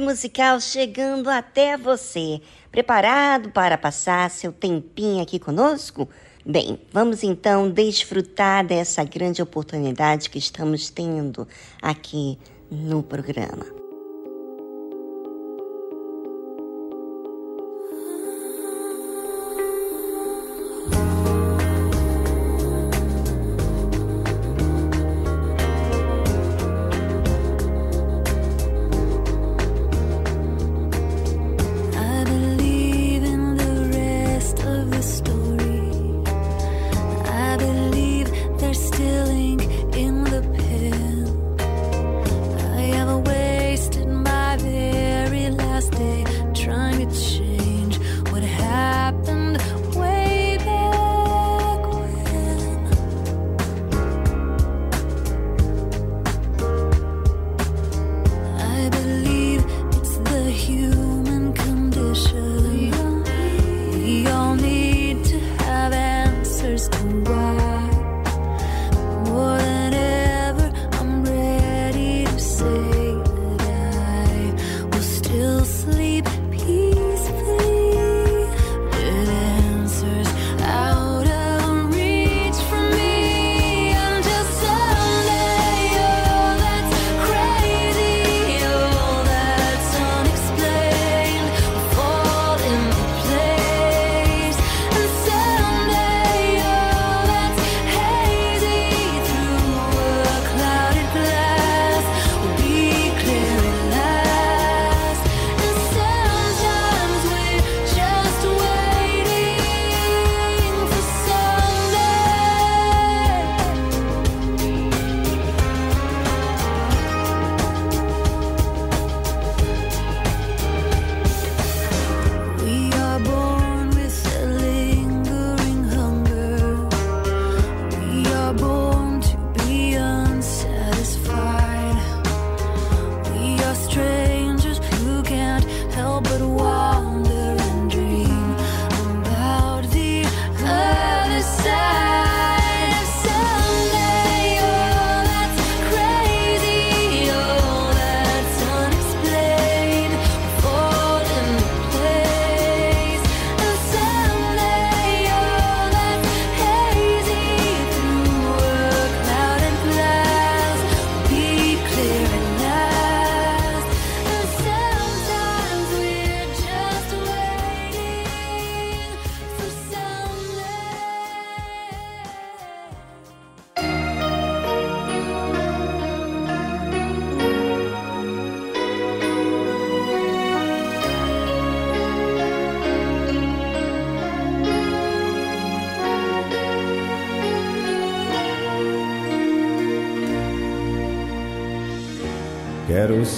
Musical chegando até você. Preparado para passar seu tempinho aqui conosco? Bem, vamos então desfrutar dessa grande oportunidade que estamos tendo aqui no programa.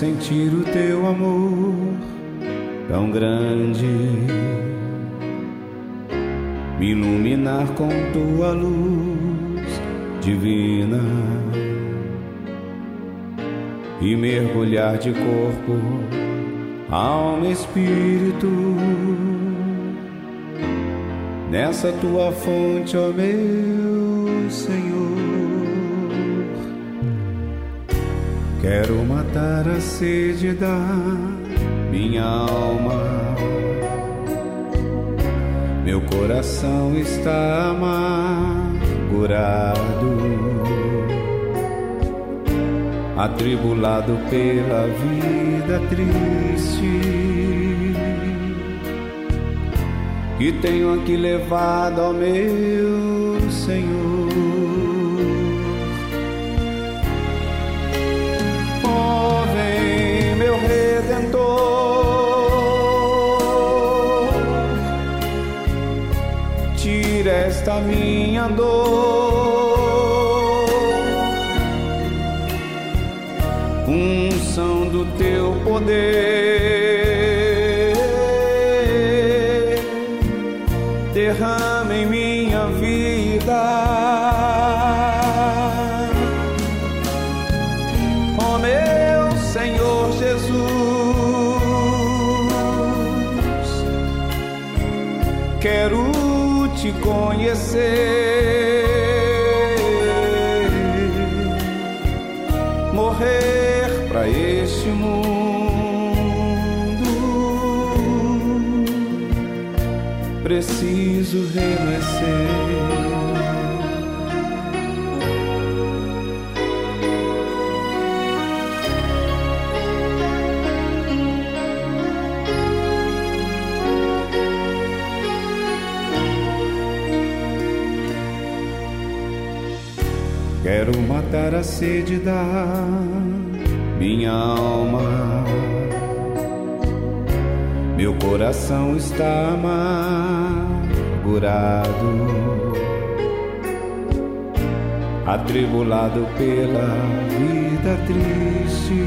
Sentir o teu amor tão grande, me iluminar com tua luz divina e mergulhar de corpo, alma e espírito nessa tua fonte, ó meu Senhor. Matar a sede da minha alma. Meu coração está amargurado, atribulado pela vida triste que tenho aqui levado ao meu Senhor. Esta minha dor. Unção do teu poder, matar a sede da minha alma. Meu coração está amargurado, atribulado pela vida triste.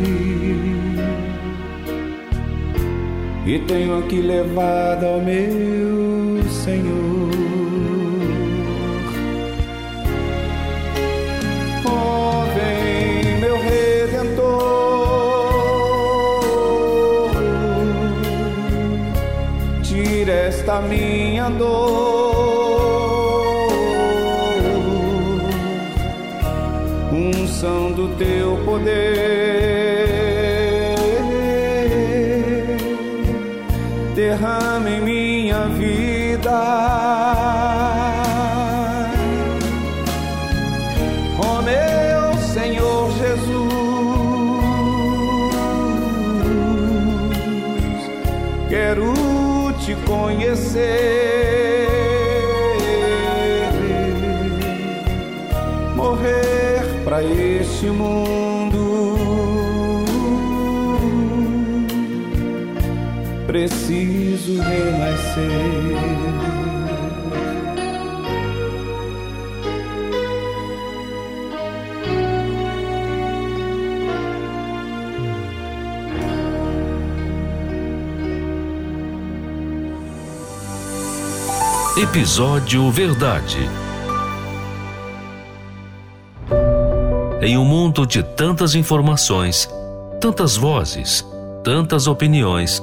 E tenho aqui levado ao meu Senhor esta minha dor. Unção do teu poder, Preciso renascer. Episódio Verdade. Em um mundo de tantas informações, tantas vozes, tantas opiniões,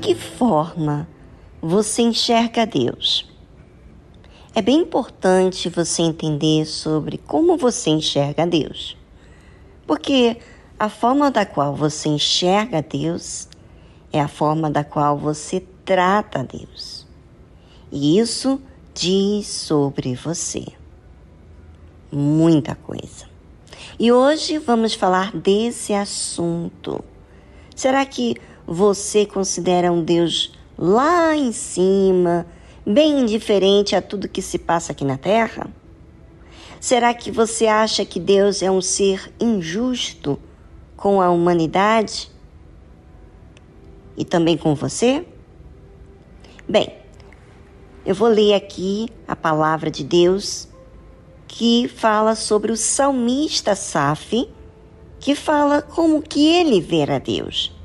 Que forma você enxerga Deus? É bem importante você entender sobre como você enxerga Deus. Porque a forma da qual você enxerga Deus é a forma da qual você trata Deus. E isso diz sobre você. muita coisa. E hoje vamos falar desse assunto. Será que você considera um Deus lá em cima, bem indiferente a tudo que se passa aqui na Terra? Será que você acha que Deus é um ser injusto com a humanidade? E também com você? Bem, eu vou ler aqui a palavra de Deus que fala sobre o salmista Saf, que fala como que ele vê a Deus.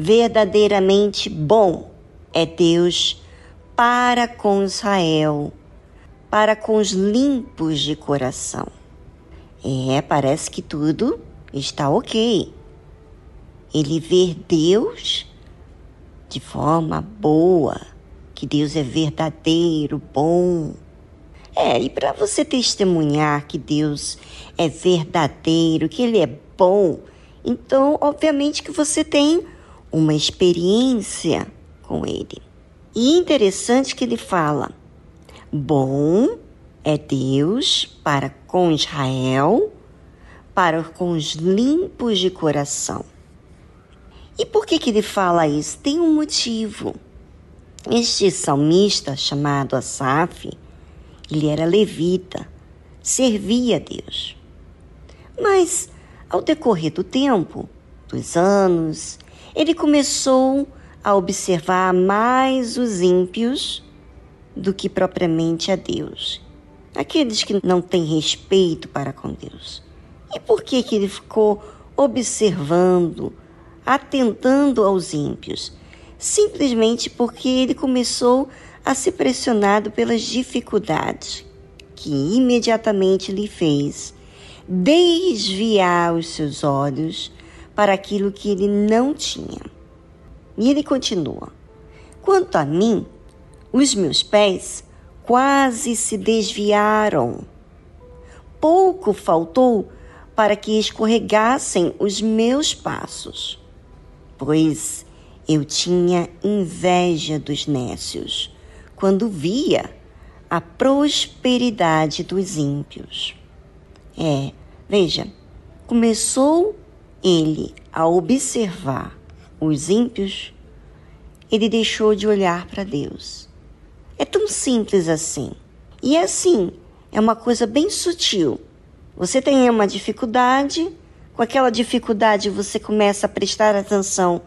Verdadeiramente bom é Deus para com Israel, para com os limpos de coração. É, parece que tudo está ok. Ele vê Deus de forma boa, que Deus é verdadeiro, bom. É, e para você testemunhar que Deus é verdadeiro, que Ele é bom, então, obviamente que você tem uma experiência com Ele. E interessante que ele fala: bom é Deus para com Israel, para com os limpos de coração. E por que, que ele fala isso? Tem um motivo. Este salmista chamado Asaf, ele era levita, servia a Deus. Mas, ao decorrer do tempo, dos anos, ele começou a observar mais os ímpios do que propriamente a Deus. Aqueles que não têm respeito para com Deus. E por que, que ele ficou observando, atentando aos ímpios? Simplesmente porque ele começou a ser pressionado pelas dificuldades, que imediatamente lhe fez desviar os seus olhos para aquilo que ele não tinha. E ele continua: Quanto a mim, os meus pés quase se desviaram. Pouco faltou para que escorregassem os meus passos, pois eu tinha inveja dos nécios quando via a prosperidade dos ímpios. É, veja, começou ele a observar os ímpios, ele deixou de olhar para Deus. É tão simples assim. E é assim, é uma coisa bem sutil. Você tem uma dificuldade, com aquela dificuldade você começa a prestar atenção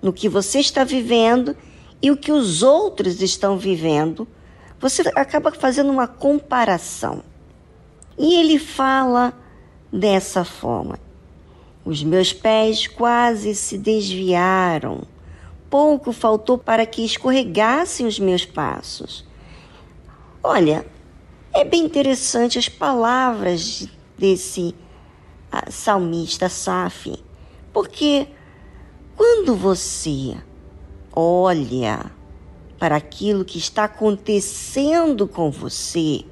no que você está vivendo e o que os outros estão vivendo. Você acaba fazendo uma comparação. E ele fala dessa forma: os meus pés quase se desviaram. Pouco faltou para que escorregassem os meus passos. Olha, é bem interessante as palavras desse ah, salmista Saf, porque quando você olha para aquilo que está acontecendo com você,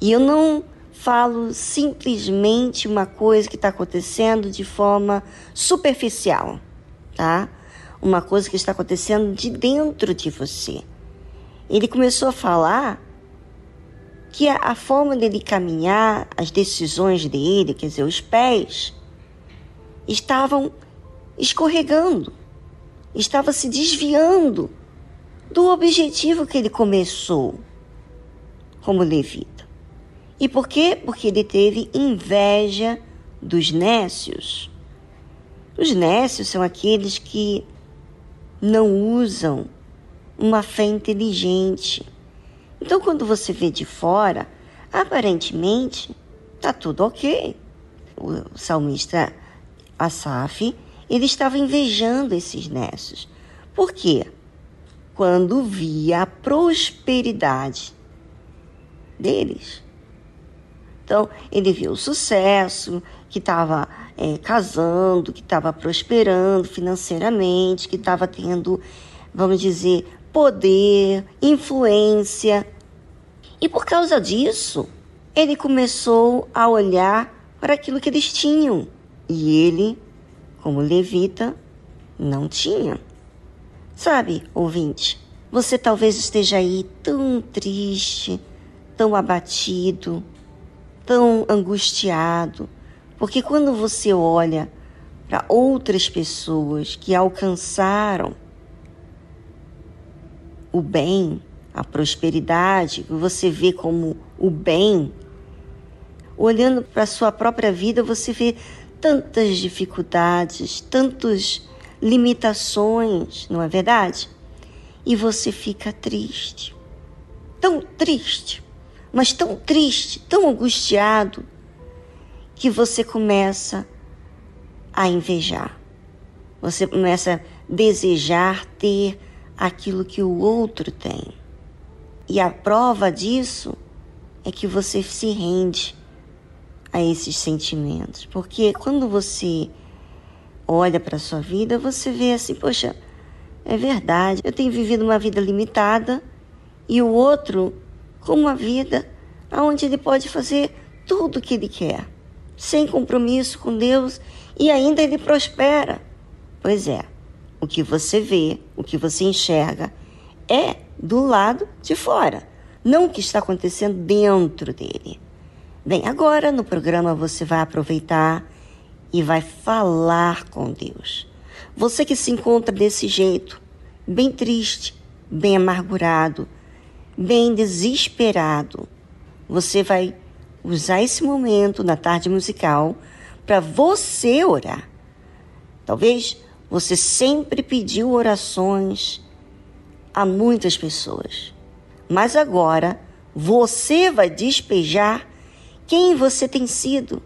e eu não falo simplesmente uma coisa que está acontecendo de forma superficial, tá? Uma coisa que está acontecendo de dentro de você. Ele começou a falar que a, forma dele caminhar, as decisões dele, quer dizer, os pés, estavam escorregando, estava se desviando do objetivo que ele começou como levita. E por quê? Porque ele teve inveja dos nécios. Os nécios são aqueles que não usam uma fé inteligente. Então, quando você vê de fora, aparentemente está tudo ok. O salmista Asaf, ele estava invejando esses nécios. Por quê? Quando via a prosperidade deles, então, ele viu o sucesso, que estava é, casando, que estava prosperando financeiramente, que estava tendo, vamos dizer, poder, influência. E por causa disso, ele começou a olhar para aquilo que eles tinham. E ele, como levita, não tinha. Sabe, ouvinte, você talvez esteja aí tão triste, tão abatido, tão angustiado, porque quando você olha para outras pessoas que alcançaram o bem, a prosperidade, que você vê como o bem, olhando para a sua própria vida, você vê tantas dificuldades, tantas limitações, não é verdade? E você fica triste. Tão triste, mas tão triste, tão angustiado, que você começa a invejar. Você começa a desejar ter aquilo que o outro tem. E a prova disso é que você se rende a esses sentimentos. Porque quando você olha para a sua vida, você vê assim, poxa, é verdade, eu tenho vivido uma vida limitada e o outro com uma vida onde ele pode fazer tudo o que ele quer, sem compromisso com Deus e ainda ele prospera. Pois é, o que você vê, o que você enxerga é do lado de fora, não o que está acontecendo dentro dele. Bem, agora no programa você vai aproveitar e vai falar com Deus. Você que se encontra desse jeito, bem triste, bem amargurado, bem desesperado, você vai usar esse momento na tarde musical para você orar. Talvez você sempre pediu orações a muitas pessoas, mas agora você vai despejar quem você tem sido.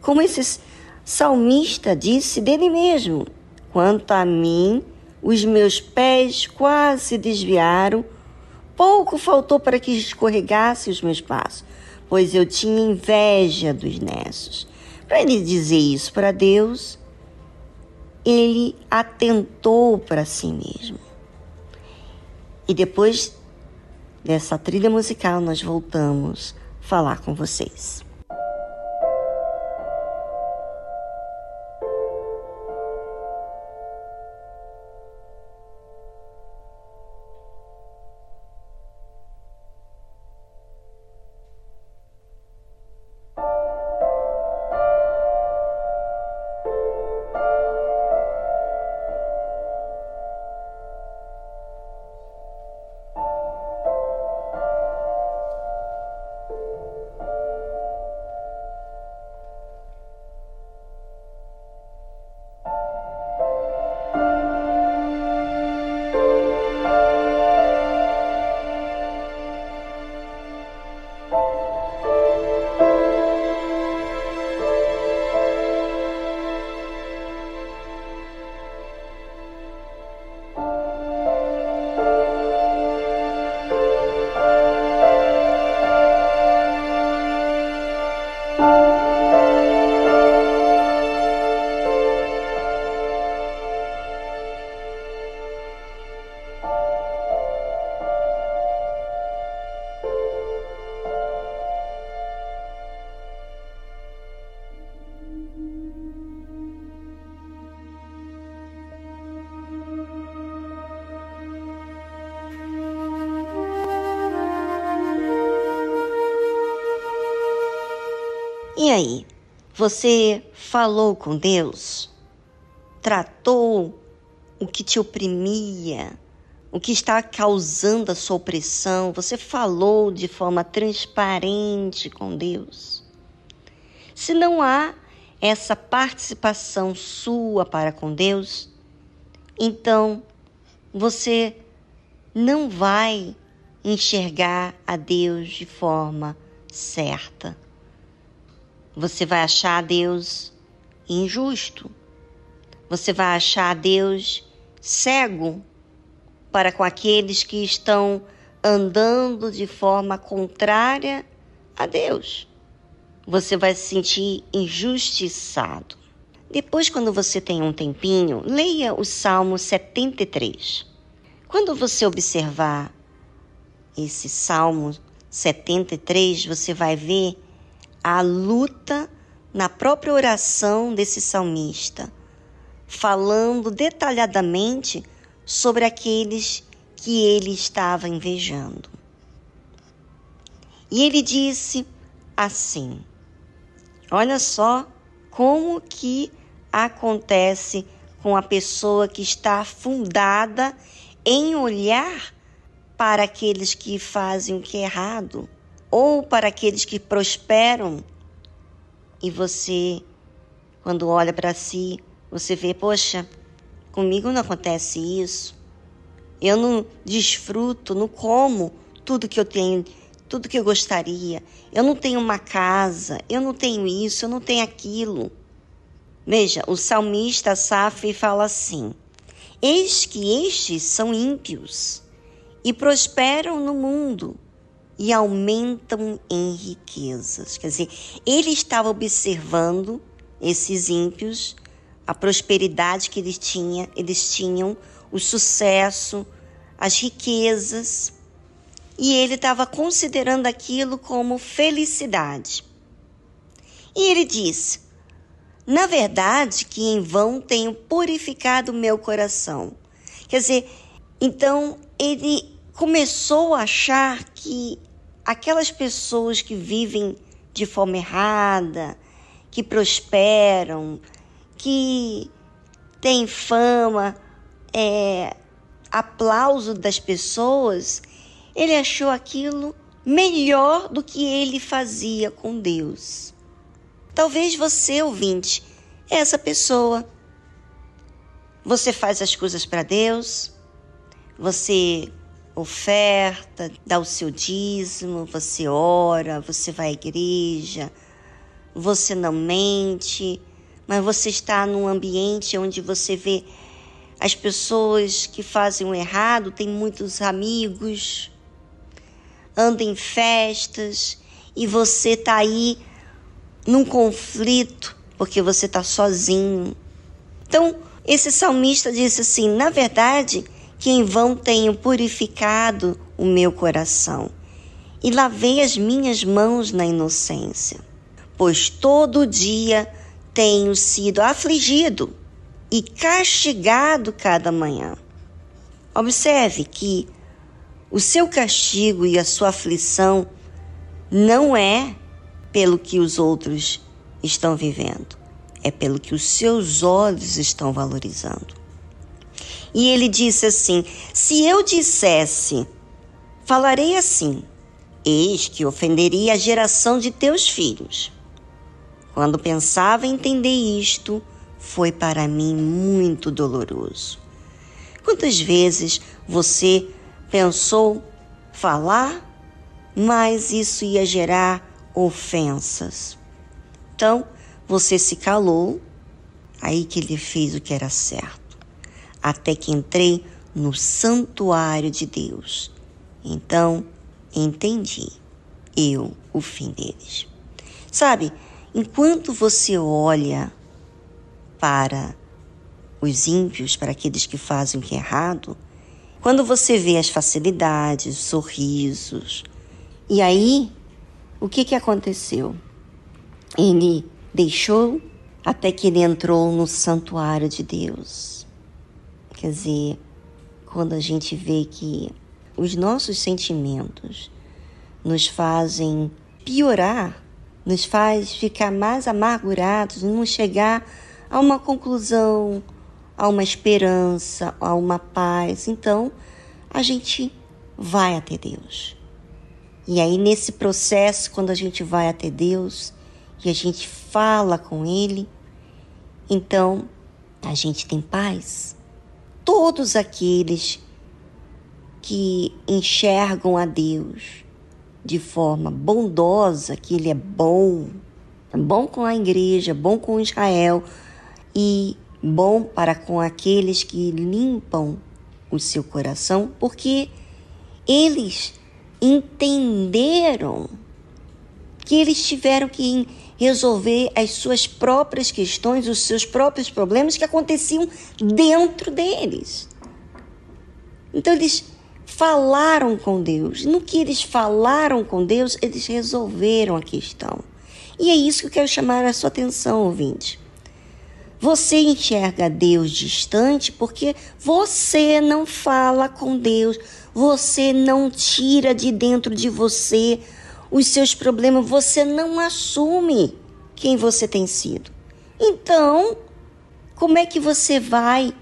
Como esse salmista disse dele mesmo: Quanto a mim, os meus pés quase se desviaram, pouco faltou para que escorregasse os meus passos, pois eu tinha inveja dos nessos. Para ele dizer isso para Deus, ele atentou para si mesmo. E depois dessa trilha musical, nós voltamos falar com vocês. E aí, você falou com Deus? Tratou o que te oprimia? O que está causando a sua opressão? Você falou de forma transparente com Deus? Se não há essa participação sua para com Deus, então você não vai enxergar a Deus de forma certa você vai achar Deus injusto. Você vai achar Deus cego para com aqueles que estão andando de forma contrária a Deus. Você vai se sentir injustiçado. Depois, quando você tem um tempinho, leia o Salmo 73. Quando você observar esse Salmo 73, você vai ver a luta na própria oração desse salmista, falando detalhadamente sobre aqueles que ele estava invejando. E ele disse assim: Olha só como que acontece com a pessoa que está afundada em olhar para aqueles que fazem o que é errado ou para aqueles que prosperam e você, quando olha para si, você vê, poxa, comigo não acontece isso. Eu não desfruto, não como tudo que eu tenho, tudo que eu gostaria. Eu não tenho uma casa, eu não tenho isso, eu não tenho aquilo. Veja, o salmista Safri fala assim: Eis que estes são ímpios e prosperam no mundo e aumentam em riquezas. Quer dizer, ele estava observando esses ímpios, a prosperidade que eles, tinha, eles tinham, o sucesso, as riquezas, e ele estava considerando aquilo como felicidade. E ele disse: Na verdade, que em vão tenho purificado meu coração. Quer dizer, então ele começou a achar que aquelas pessoas que vivem de forma errada, que prosperam, que têm fama, é, aplauso das pessoas, ele achou aquilo melhor do que ele fazia com Deus. Talvez você, ouvinte, é essa pessoa. Você faz as coisas para Deus, você oferta, dá o seu dízimo, você ora, você vai à igreja, você não mente, mas você está num ambiente onde você vê as pessoas que fazem o errado, tem muitos amigos, anda em festas e você está aí num conflito porque você está sozinho. Então, esse salmista disse assim: na verdade, que em vão tenho purificado o meu coração e lavei as minhas mãos na inocência, pois todo dia tenho sido afligido e castigado cada manhã. Observe que o seu castigo e a sua aflição não é pelo que os outros estão vivendo, é pelo que os seus olhos estão valorizando. E ele disse assim: Se eu dissesse, falarei assim, eis que ofenderia a geração de teus filhos. Quando pensava entender isto, foi para mim muito doloroso. Quantas vezes você pensou falar, mas isso ia gerar ofensas? Então, você se calou, aí que ele fez o que era certo até que entrei no santuário de Deus. Então entendi eu o fim deles. Sabe, enquanto você olha para os ímpios, para aqueles que fazem o que é errado, quando você vê as facilidades, os sorrisos, e aí o que, que aconteceu? Ele deixou até que ele entrou no santuário de Deus. Quer dizer, quando a gente vê que os nossos sentimentos nos fazem piorar, nos faz ficar mais amargurados, não chegar a uma conclusão, a uma esperança, a uma paz. Então, a gente vai até Deus. E aí, nesse processo, quando a gente vai até Deus e a gente fala com Ele, então a gente tem paz todos aqueles que enxergam a Deus de forma bondosa, que Ele é bom, é bom com a igreja, bom com Israel e bom para com aqueles que limpam o seu coração, porque eles entenderam que eles tiveram que resolver as suas próprias questões, os seus próprios problemas que aconteciam dentro deles. Então eles falaram com Deus. No que eles falaram com Deus, eles resolveram a questão. E é isso que eu quero chamar a sua atenção, ouvinte. Você enxerga Deus distante porque você não fala com Deus, você não tira de dentro de você os seus problemas, você não assume quem você tem sido. Então, como é que você vai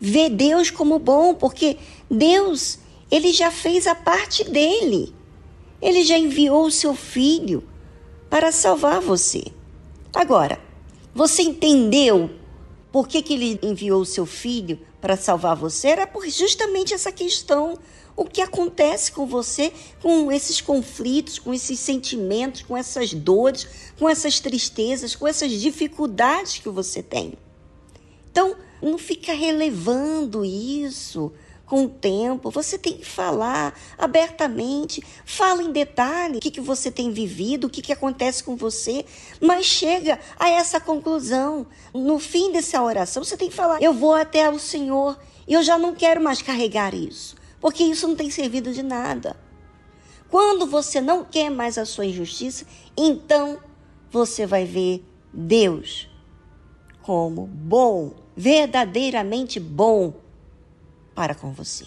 ver Deus como bom? Porque Deus, ele já fez a parte dele. Ele já enviou o seu filho para salvar você. Agora, você entendeu por que, que ele enviou o seu filho para salvar você? Era por justamente essa questão. O que acontece com você, com esses conflitos, com esses sentimentos, com essas dores, com essas tristezas, com essas dificuldades que você tem. Então, não fica relevando isso com o tempo. Você tem que falar abertamente, fala em detalhe o que, que você tem vivido, o que, que acontece com você, mas chega a essa conclusão. No fim dessa oração, você tem que falar: Eu vou até o Senhor e eu já não quero mais carregar isso, porque isso não tem servido de nada. Quando você não quer mais a sua injustiça, então você vai ver Deus como bom, verdadeiramente bom para com você.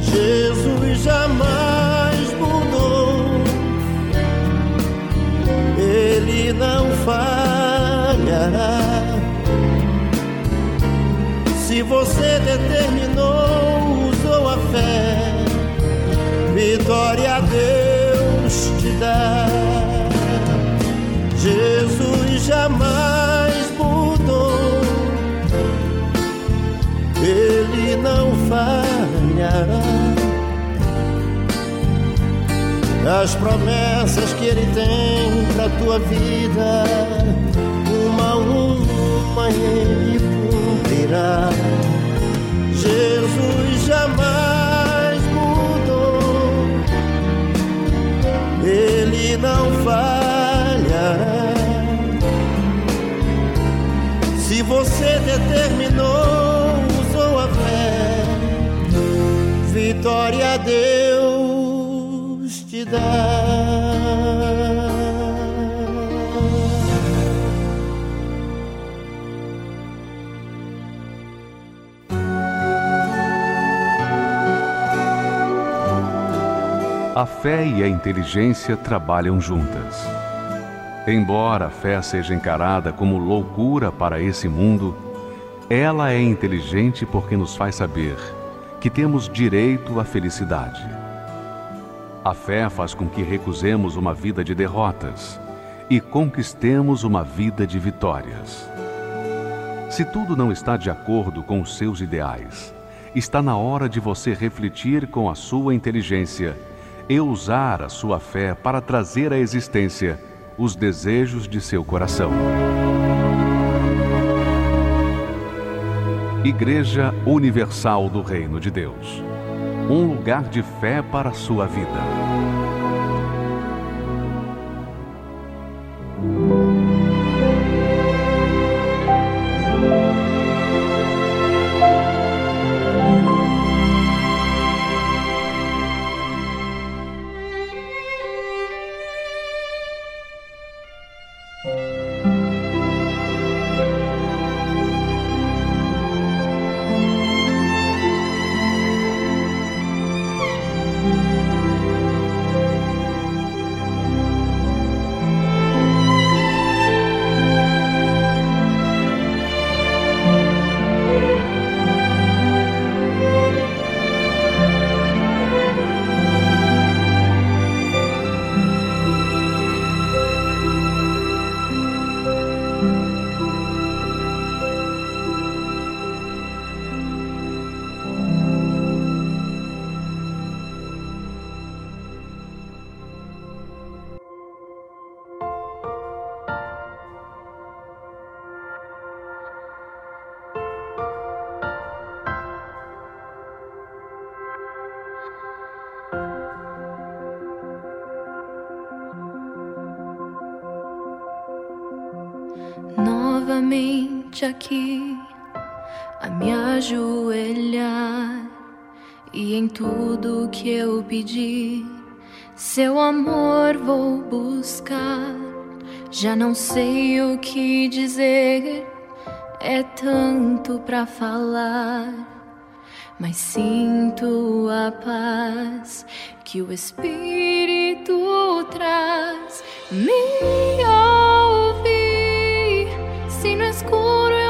Jesus jamais mudou, Ele não falhará. Se você determinou, usou a fé, vitória a Deus te dá. Jesus jamais falhará. As promessas que ele tem pra tua vida, uma a uma ele cumprirá. Jesus jamais mudou, ele não falhará. Se você determinou Vitória Deus te dá. A fé e a inteligência trabalham juntas. Embora a fé seja encarada como loucura para esse mundo, ela é inteligente porque nos faz saber que temos direito à felicidade. A fé faz com que recusemos uma vida de derrotas e conquistemos uma vida de vitórias. Se tudo não está de acordo com os seus ideais, está na hora de você refletir com a sua inteligência e usar a sua fé para trazer à existência os desejos de seu coração. Igreja Universal do Reino de Deus um lugar de fé para a sua vida. Que eu pedi, seu amor vou buscar. Já não sei o que dizer, é tanto para falar, mas sinto a paz que o Espírito traz. Me se no escuro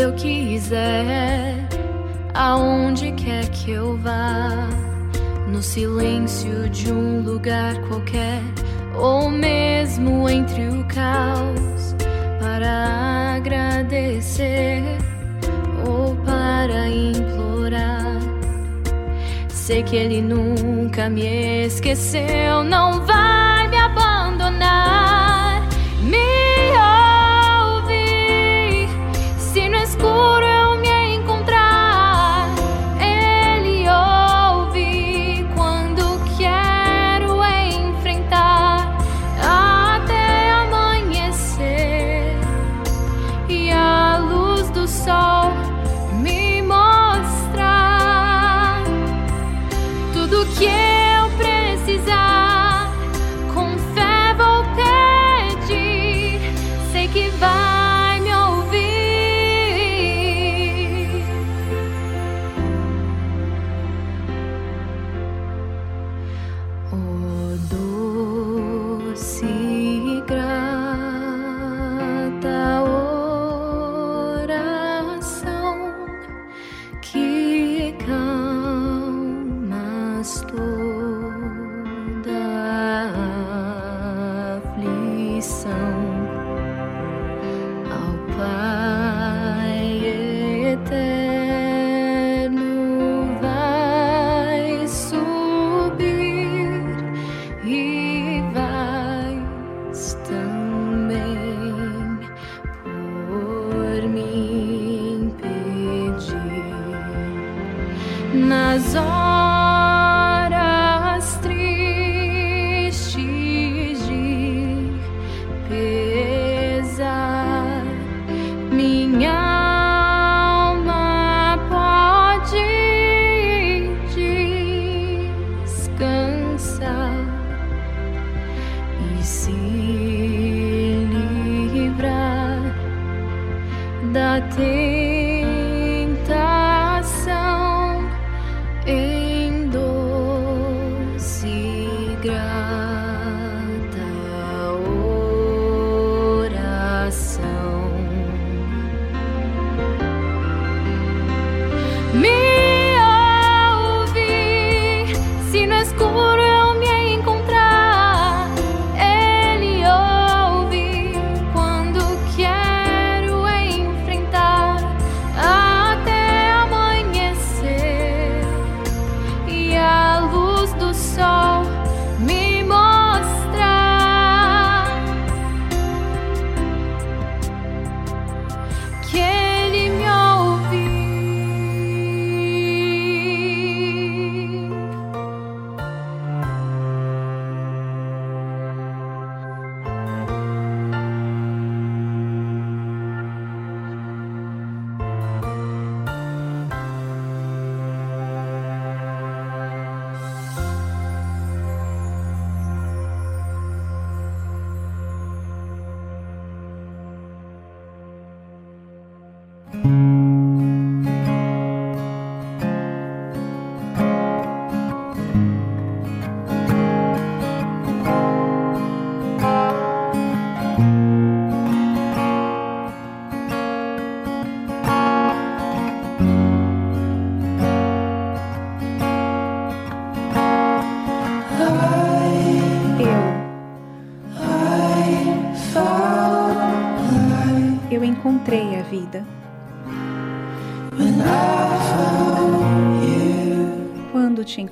quando eu quiser, aonde quer que eu vá, no silêncio de um lugar qualquer, ou mesmo entre o caos, para agradecer ou para implorar. Sei que Ele nunca me esqueceu, não vai me abandonar.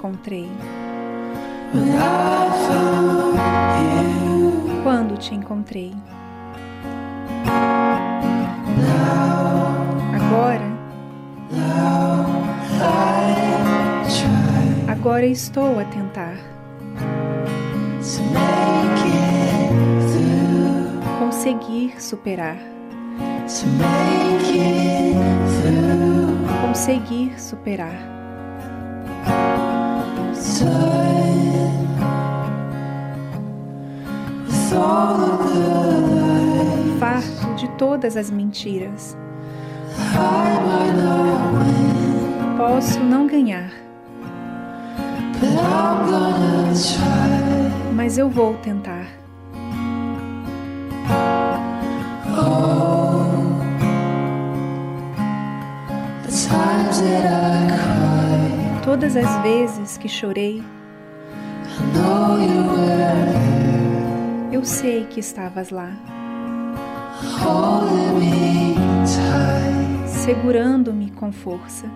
Encontrei? Quando te encontrei? Agora, agora estou a tentar conseguir superar conseguir superar. Todas as mentiras. Posso não ganhar, mas eu vou tentar. Todas as vezes que chorei, eu sei que estavas lá, segurando-me com força.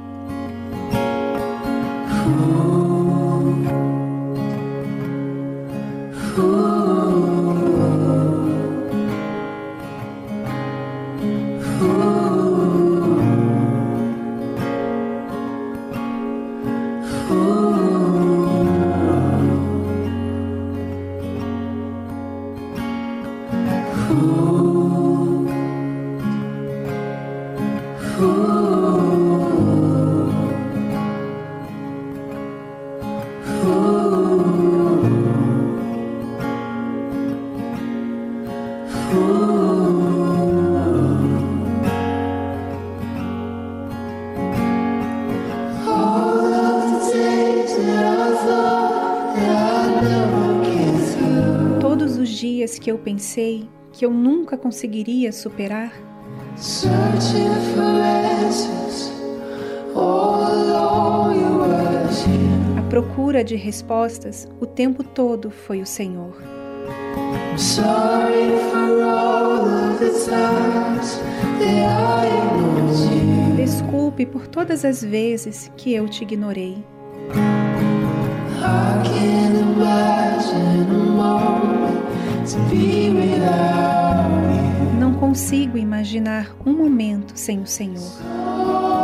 Pensei que eu nunca conseguiria superar? A procura de respostas o tempo todo foi o Senhor. Desculpe por todas as vezes que eu te ignorei. I can imagine a moment não consigo imaginar um momento sem o Senhor.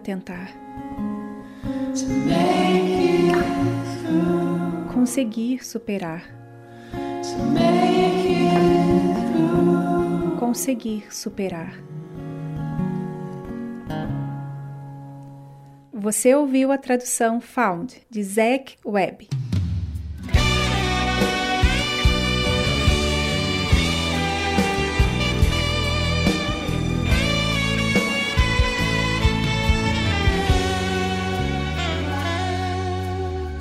Tentar. Conseguir superar. Conseguir superar. Você ouviu a tradução Found de Zack Webb.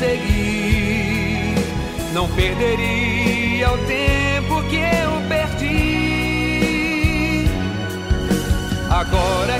seguir. Não perderia o tempo que eu perdi. Agora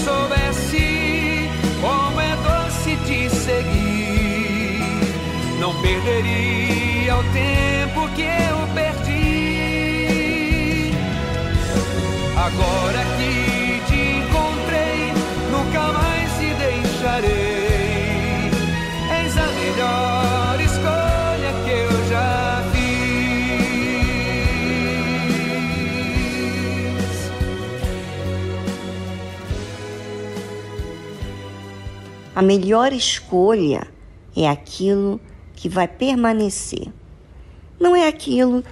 perderia o tempo que eu perdi. Agora que te encontrei, nunca mais te deixarei. És a melhor escolha que eu já A melhor escolha é aquilo que vai permanecer. Não é aquilo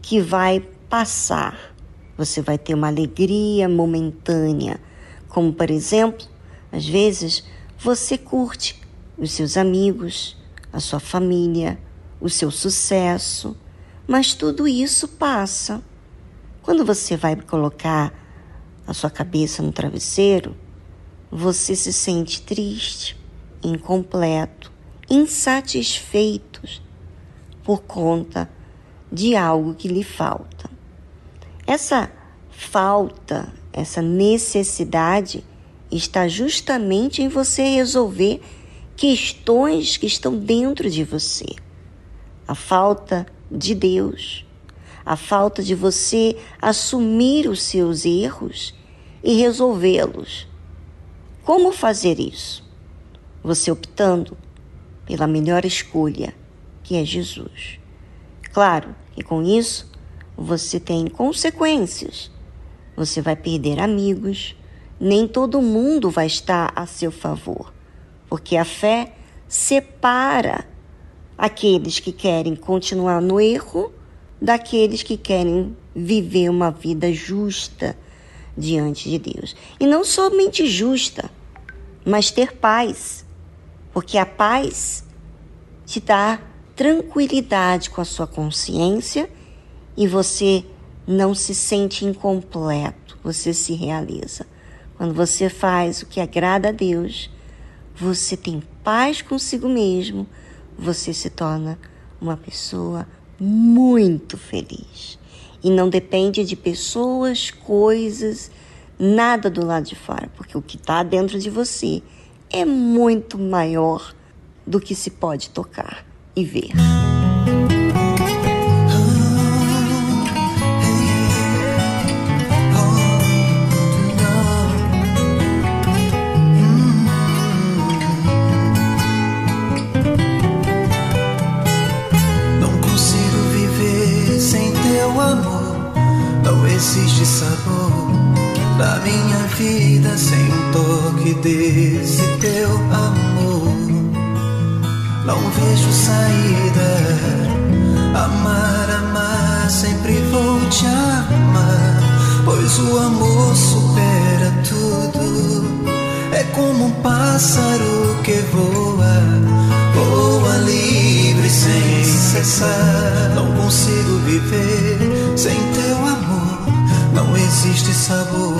que vai passar. Você vai ter uma alegria momentânea, como por exemplo, às vezes você curte os seus amigos, a sua família, o seu sucesso, mas tudo isso passa. Quando você vai colocar a sua cabeça no travesseiro, você se sente triste, incompleto, insatisfeito por conta de algo que lhe falta. Essa falta, essa necessidade está justamente em você resolver questões que estão dentro de você. A falta de Deus, a falta de você assumir os seus erros e resolvê-los Como fazer isso? Você optando pela melhor escolha, que é Jesus. Claro que com isso você tem consequências. Você vai perder amigos, nem todo mundo vai estar a seu favor, porque a fé separa aqueles que querem continuar no erro daqueles que querem viver uma vida justa diante de Deus. E não somente justa, mas ter paz, porque a paz te dá tranquilidade com a sua consciência e você não se sente incompleto, você se realiza. Quando você faz o que agrada a Deus, você tem paz consigo mesmo, você se torna uma pessoa muito feliz. E não depende de pessoas, coisas, nada do lado de fora, porque o que está dentro de você é muito maior do que se pode tocar e ver. Pois o amor supera tudo. É como um pássaro que voa, voa livre sem cessar. Não consigo viver sem teu amor. Não existe sabor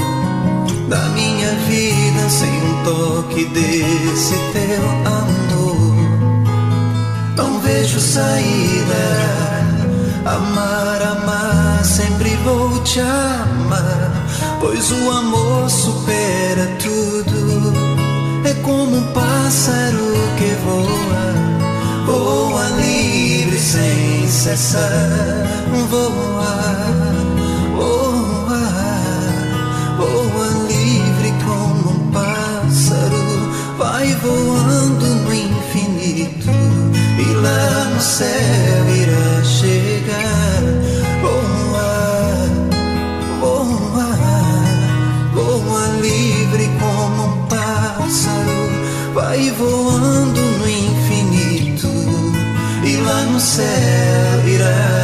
da minha vida sem um toque desse teu amor. Não vejo saída. Amar, amar, sempre te amar. Pois o amor supera tudo. É como um pássaro que voa, voa livre sem cessar. Voa voando no infinito e lá no céu irá chegar. Vai voando no infinito e lá no céu irá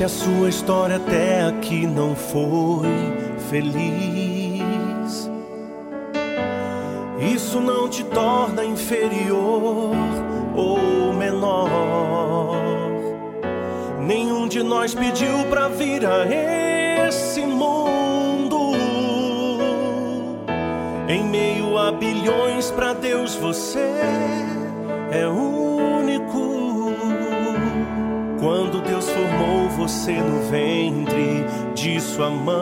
Se a sua história até aqui não foi feliz, isso não te torna inferior ou menor. Nenhum de nós pediu pra vir a esse mundo. Em meio a bilhões, pra Deus você é único. Quando Deus formou você no ventre de sua mãe,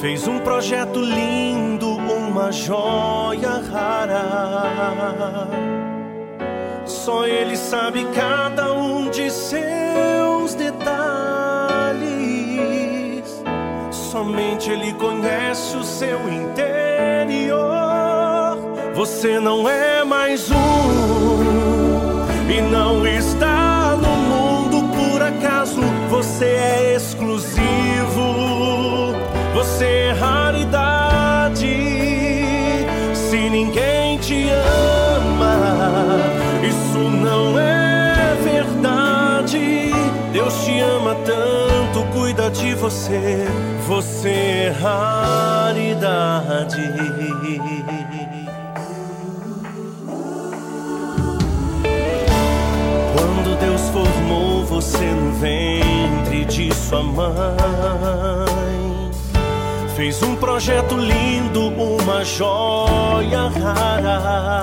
fez um projeto lindo, uma joia rara. Só Ele sabe cada um de seus detalhes. Somente Ele conhece o seu interior. Você não é mais um e não está no mundo por acaso. Você é exclusivo, você é raridade. Se ninguém te ama, isso não é verdade. Deus te ama tanto, cuida de você. Você é raridade. Você no ventre de sua mãe. Fez um projeto lindo, uma joia rara.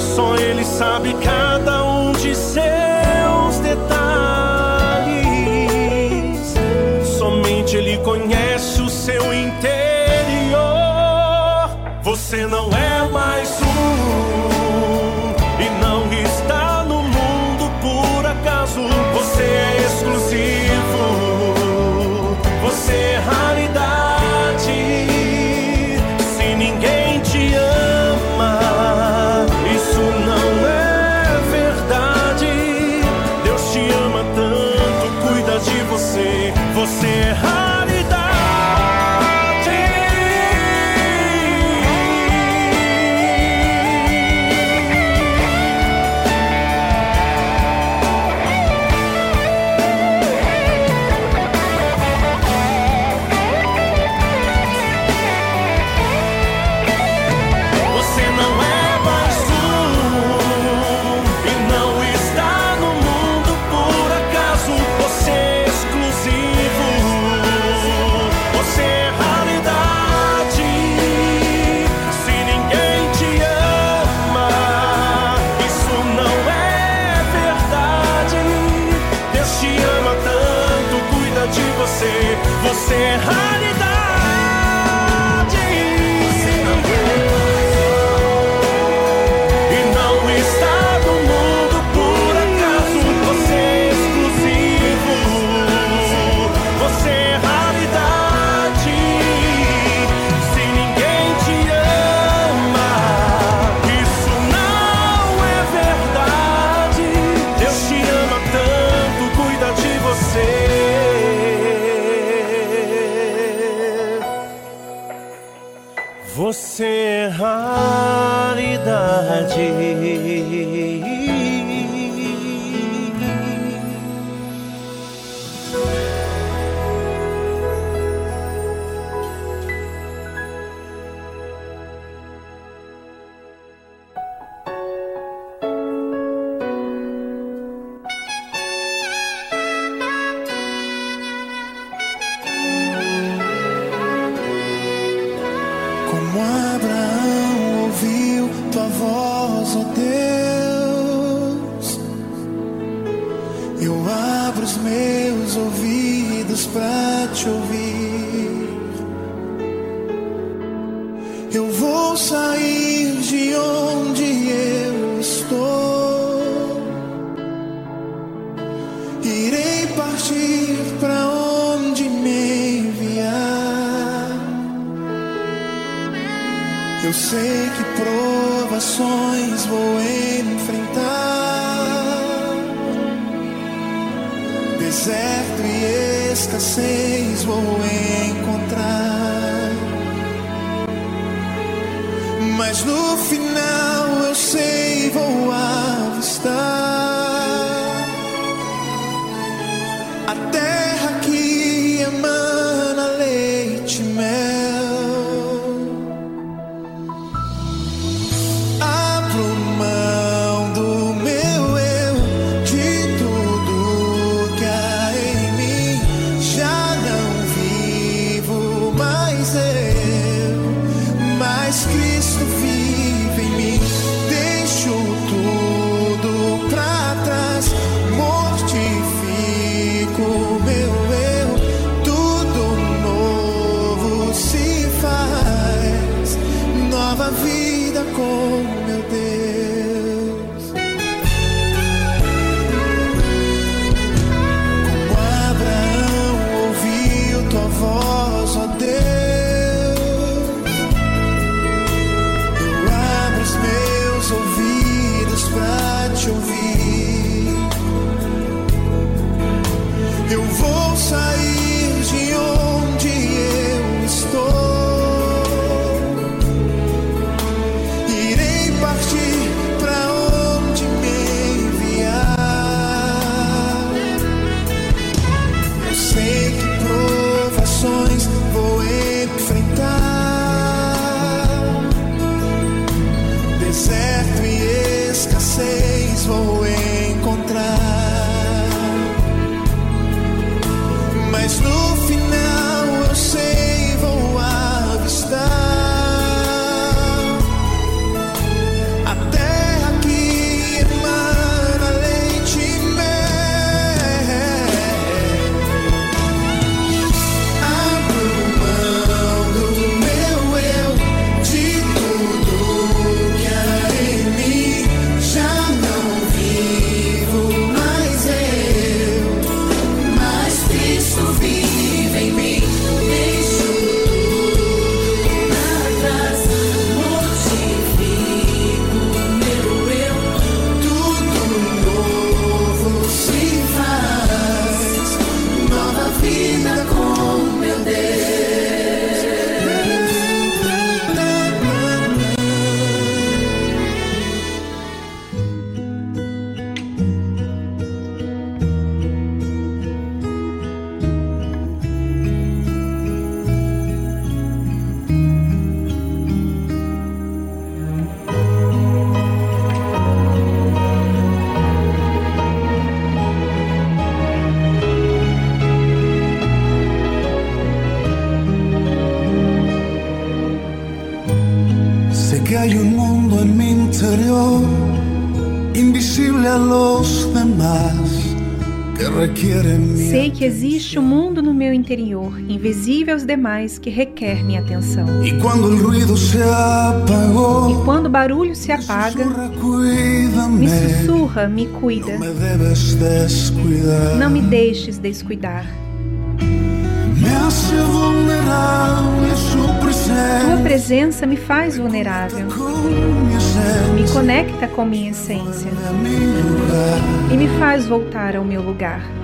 Só Ele sabe cada um de seus detalhes. Somente Ele conhece o seu interior. Você não é você. Você É raridade. Que existe um mundo no meu interior, invisível aos demais, que requer minha atenção. E quando o barulho se apaga, me sussurra, me cuida. Não me deixes descuidar. Tua presença me faz vulnerável, me conecta com minha essência e me faz voltar ao meu lugar.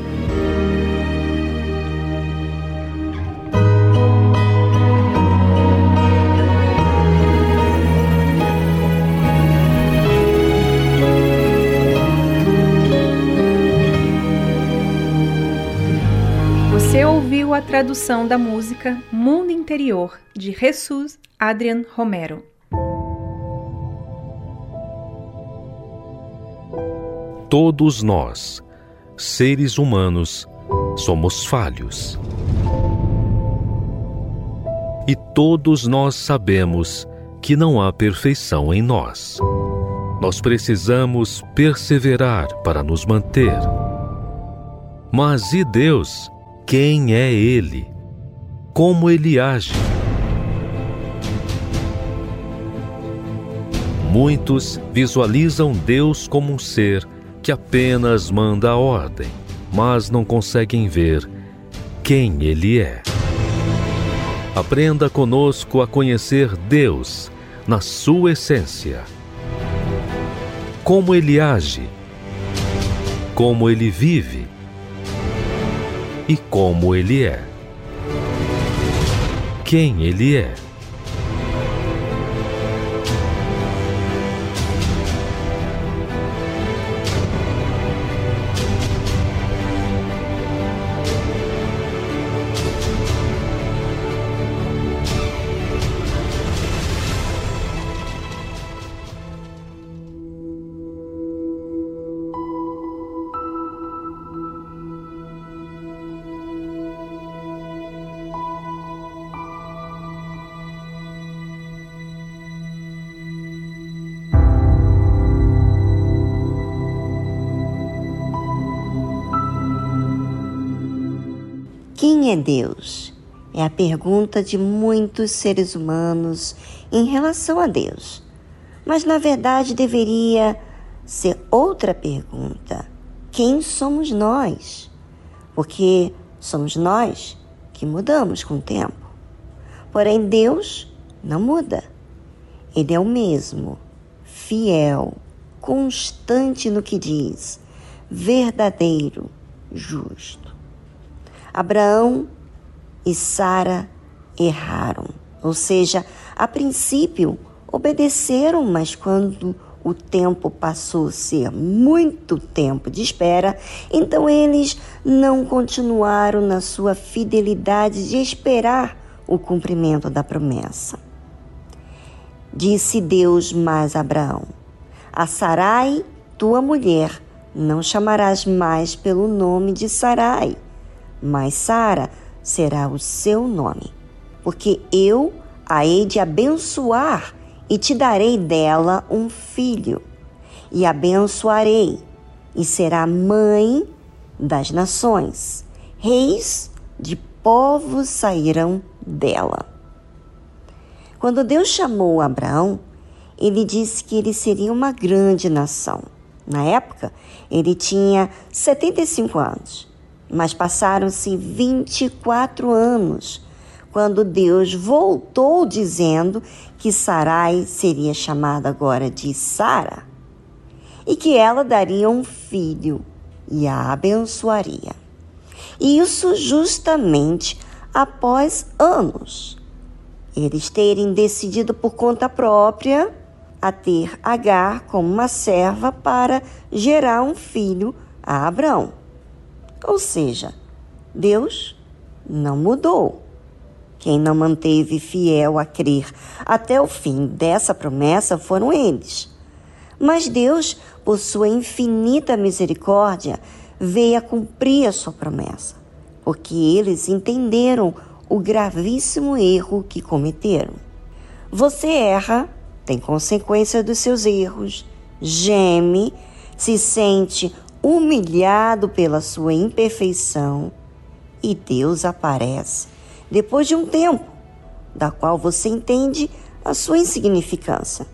Você ouviu a tradução da música Mundo Interior, de Jesus Adrian Romero. Todos nós, seres humanos, somos falhos. E todos nós sabemos que não há perfeição em nós. Nós precisamos perseverar para nos manter. Mas e Deus? Quem é Ele? Como Ele age? Muitos visualizam Deus como um ser que apenas manda a ordem, mas não conseguem ver quem Ele é. Aprenda conosco a conhecer Deus na sua essência. Como Ele age, como Ele vive, e como ele é. Quem ele é. Quem é Deus? É a pergunta de muitos seres humanos em relação a Deus. Mas na verdade deveria ser outra pergunta: quem somos nós? Porque somos nós que mudamos com o tempo. Porém, Deus não muda. Ele é o mesmo, fiel, constante no que diz, verdadeiro, justo. Abraão e Sara erraram, ou seja, a princípio obedeceram, mas quando o tempo passou a ser muito tempo de espera, então eles não continuaram na sua fidelidade de esperar o cumprimento da promessa. Disse Deus mais a Abraão: A Sarai, tua mulher, não chamarás mais pelo nome de Sarai mas Sara será o seu nome, porque eu a hei de abençoar e te darei dela um filho, e abençoarei, e será mãe das nações, reis de povos sairão dela. Quando Deus chamou Abraão, ele disse que ele seria uma grande nação. Na época, ele tinha 75 anos. Mas passaram-se 24 anos quando Deus voltou dizendo que Sarai seria chamada agora de Sara e que ela daria um filho e a abençoaria. Isso justamente após anos eles terem decidido por conta própria a ter Agar como uma serva para gerar um filho a Abraão. Ou seja, Deus não mudou. Quem não manteve fiel a crer até o fim dessa promessa foram eles. Mas Deus, por sua infinita misericórdia, veio a cumprir a sua promessa, porque eles entenderam o gravíssimo erro que cometeram. Você erra, tem consequência dos seus erros, geme, se sente humilhado pela sua imperfeição, e Deus aparece depois de um tempo, da qual você entende a sua insignificância.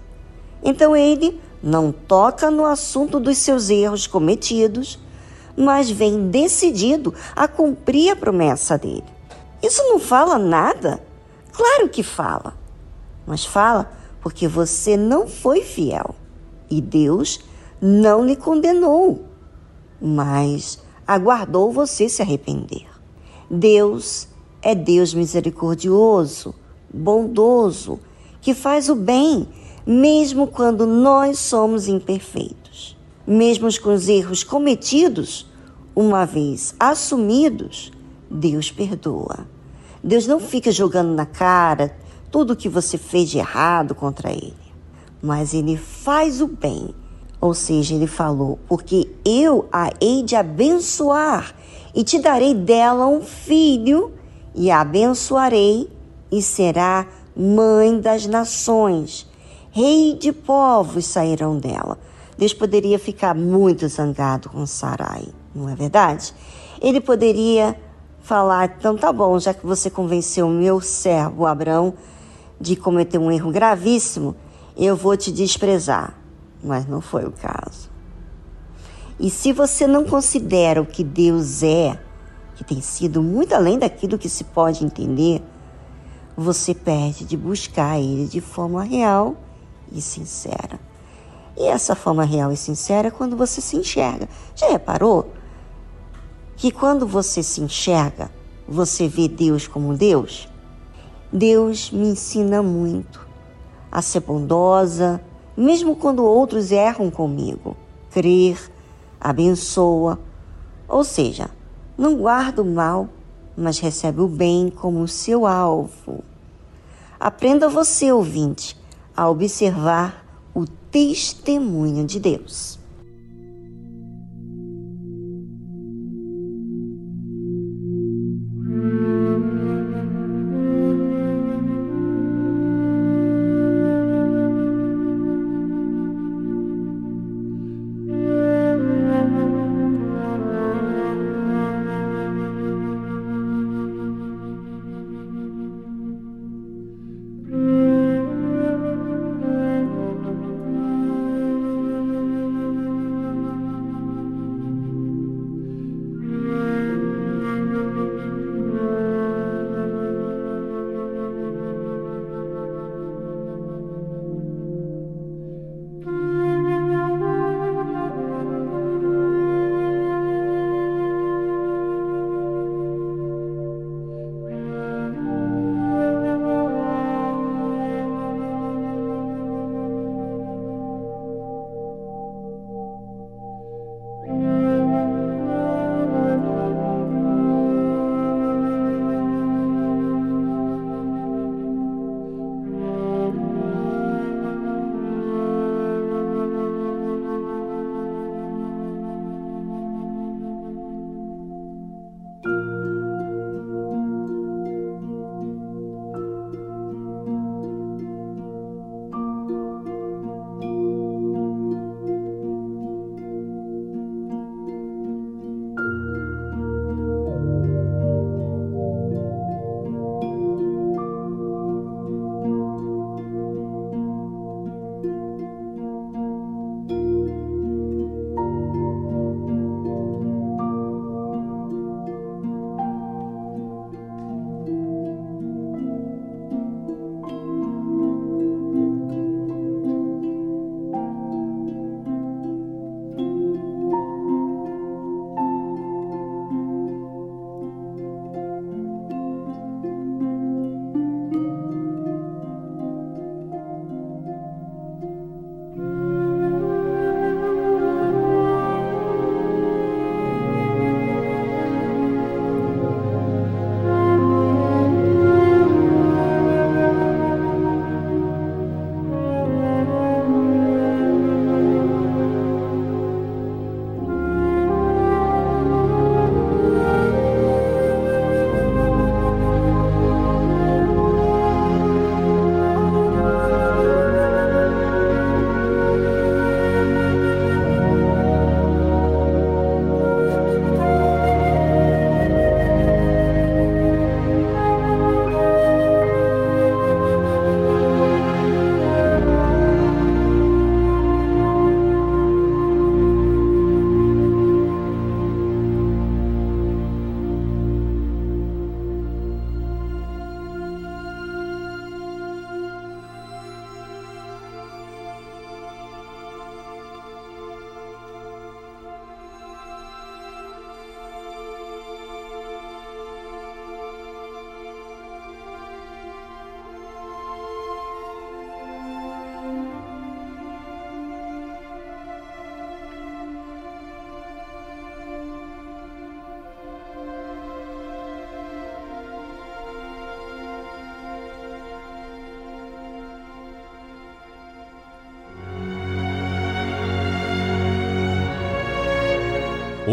Então ele não toca no assunto dos seus erros cometidos, mas vem decidido a cumprir a promessa dele. Isso não fala nada? Claro que fala, mas fala porque você não foi fiel e Deus não lhe condenou mas aguardou você se arrepender. Deus é Deus misericordioso, bondoso, que faz o bem, mesmo quando nós somos imperfeitos. Mesmo com os erros cometidos, uma vez assumidos, Deus perdoa. Deus não fica jogando na cara tudo o que você fez de errado contra Ele, mas Ele faz o bem ou seja, ele falou: Porque eu a hei de abençoar e te darei dela um filho, e a abençoarei, e será mãe das nações. Rei de povos sairão dela. Deus poderia ficar muito zangado com Sarai, não é verdade? Ele poderia falar: então tá bom, já que você convenceu meu servo Abraão de cometer um erro gravíssimo, eu vou te desprezar mas não foi o caso. E se você não considera o que Deus é, que tem sido muito além daquilo que se pode entender, você perde de buscar Ele de forma real e sincera. E essa forma real e sincera é quando você se enxerga. Já reparou? que quando você se enxerga, você vê Deus como Deus? Deus me ensina muito a ser bondosa, mesmo quando outros erram comigo. Crer, abençoa, ou seja, não guarda o mal, mas recebe o bem como seu alvo. Aprenda você, ouvinte, a observar o testemunho de Deus.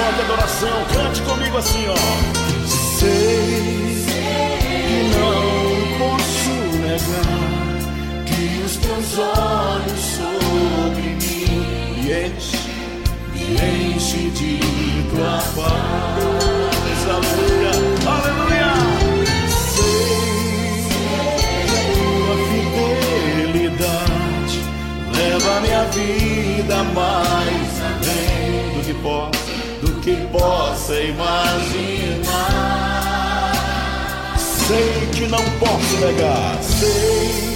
só de adoração. Cante comigo assim, ó. Sei, que não posso negar que os teus olhos sobre mim me enchem, me enchem de tua paz. Aleluia, aleluia. Sei, tua fidelidade leva minha vida mais além do que posso possa imaginar. Sei que não posso negar, sei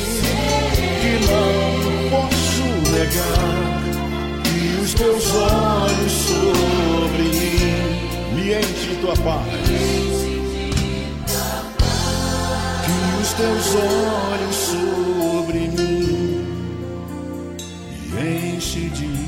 que não posso negar que os teus olhos sobre mim me enchem tua paz. Que os teus olhos sobre mim me enchem de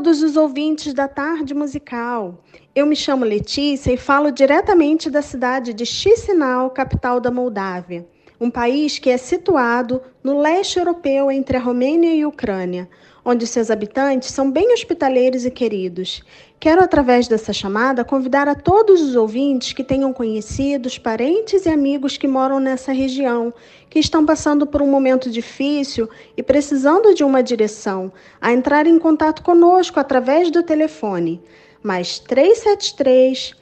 todos os ouvintes da Tarde Musical. Eu me chamo Letícia e falo diretamente da cidade de Chisinau, capital da Moldávia, um país que é situado no leste europeu entre a Romênia e a Ucrânia, onde seus habitantes são bem hospitaleiros e queridos. Quero, através dessa chamada, convidar a todos os ouvintes que tenham conhecidos, parentes e amigos que moram nessa região, que estão passando por um momento difícil e precisando de uma direção, a entrar em contato conosco através do telefone mais 373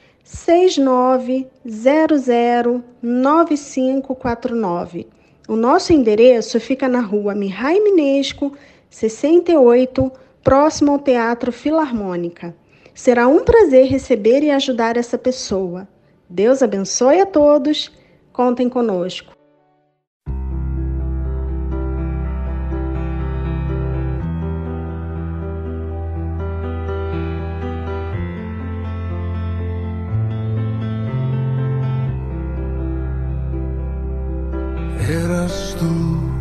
9549. O nosso endereço fica na rua Mihai Minesco, 68, próximo ao Teatro Filarmônica. Será um prazer receber e ajudar essa pessoa. Deus abençoe a todos. Contem conosco.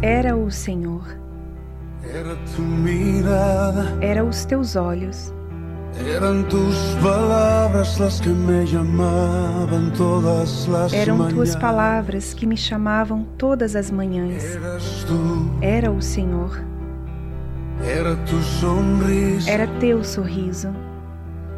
Era o Senhor. Era os teus olhos eram tuas palavras as que me chamavam todas as Eram tuas palavras que me chamavam todas as manhãs. Era o Senhor. Era tu. Era teu sorriso.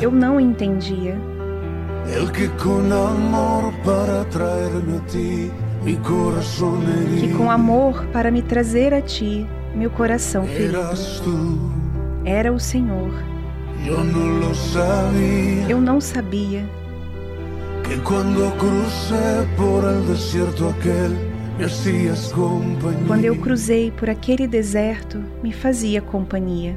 Eu não entendia. Que com amor para me trazer a ti, meu coração ferido. Era o Senhor. Eu não sabia. Que quando por el desierto aquel quando eu cruzei por aquele deserto, me fazia companhia.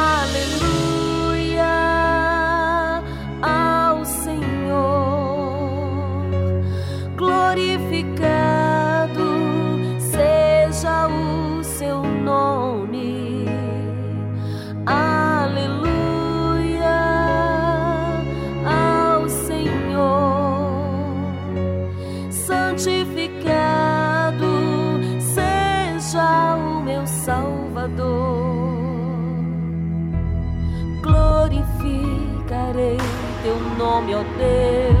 Glorificado seja o seu nome. Aleluia ao Senhor. Santificado seja o meu Salvador. Glorificarei teu nome, ó Deus.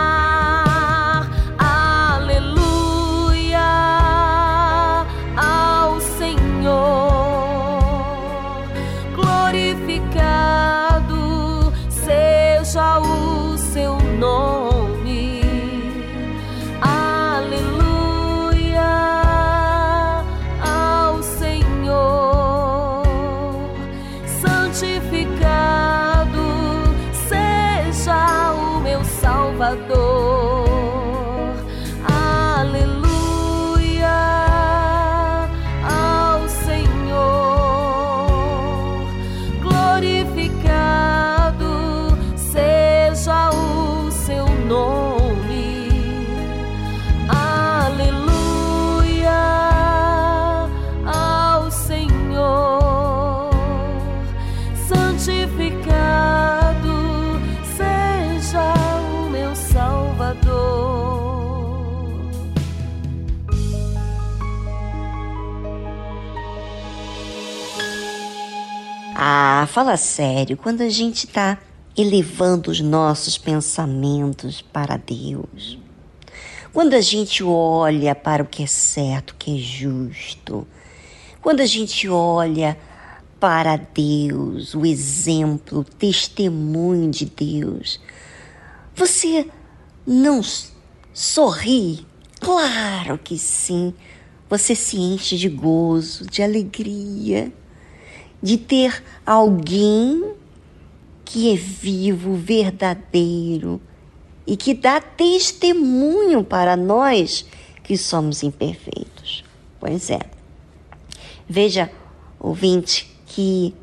Fala sério, quando a gente está elevando os nossos pensamentos para Deus, quando a gente olha para o que é certo, o que é justo, quando a gente olha para Deus, o exemplo, o testemunho de Deus, você não sorri? Claro que sim. Você se enche de gozo, de alegria de ter alguém que é vivo, verdadeiro e que dá testemunho para nós que somos imperfeitos. Pois é. Veja, ouvinte, que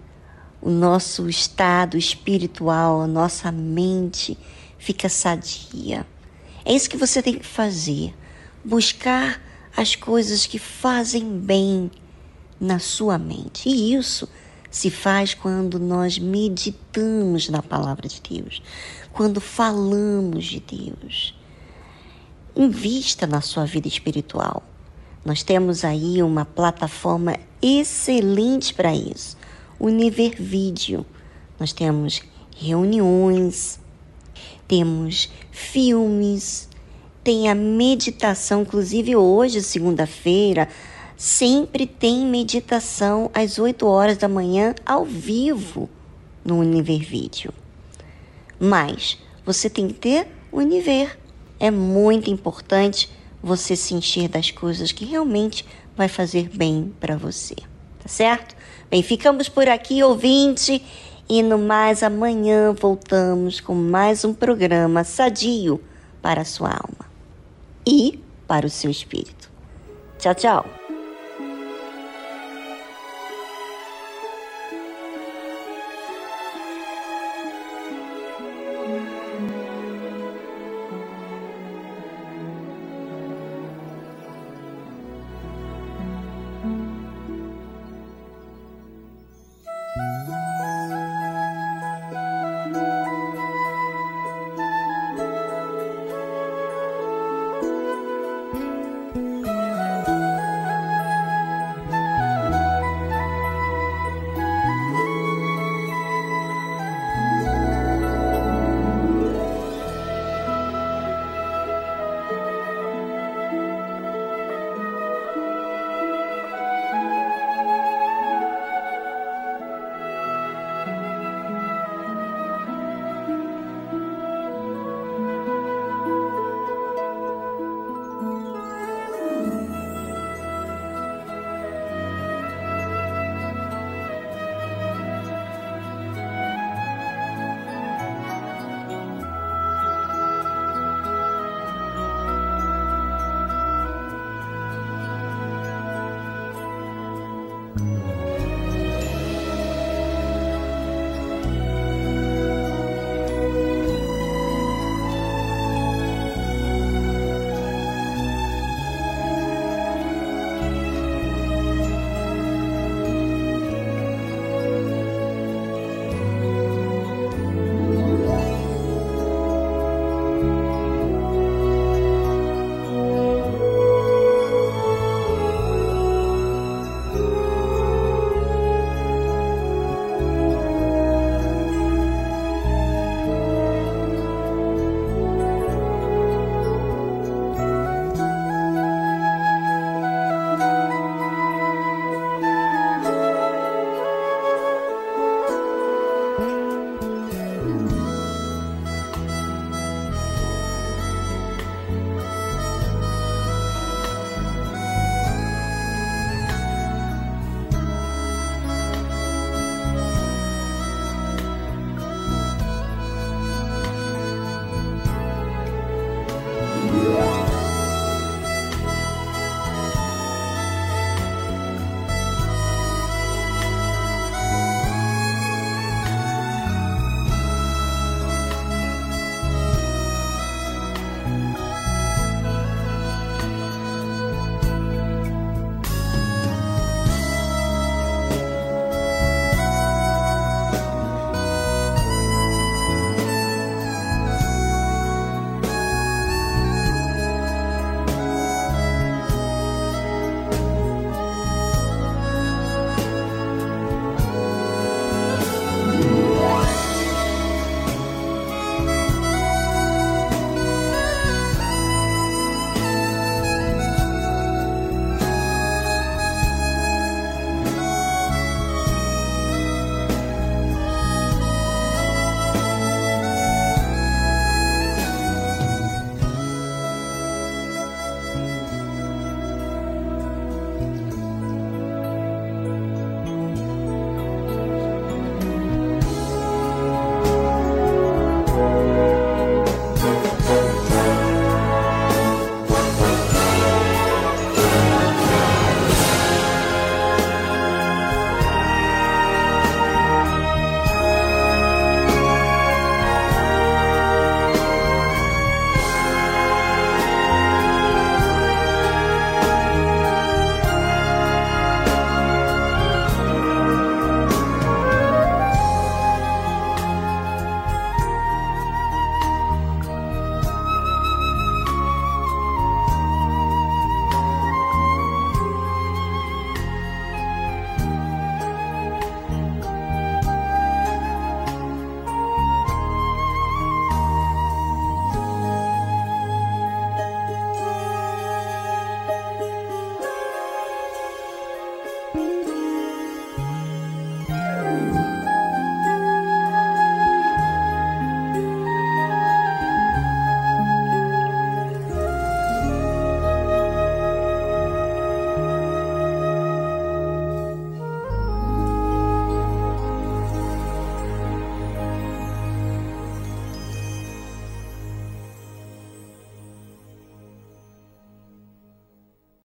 o nosso estado espiritual, a nossa mente fica sadia. É isso que você tem que fazer. Buscar as coisas que fazem bem na sua mente. E isso se faz quando nós meditamos na palavra de Deus, quando falamos de Deus. Invista na sua vida espiritual. Nós temos aí uma plataforma excelente para isso, o Univer Vídeo. Nós temos reuniões, temos filmes, tem a meditação, inclusive hoje, segunda-feira, sempre tem meditação às 8 horas da manhã ao vivo no Univer Vídeo. Mas você tem que ter o Univer. É muito importante você se encher das coisas que realmente vai fazer bem para você. Tá certo? Bem, ficamos por aqui, ouvinte, e no mais amanhã voltamos com mais um programa sadio para a sua alma e para o seu espírito. Tchau, tchau.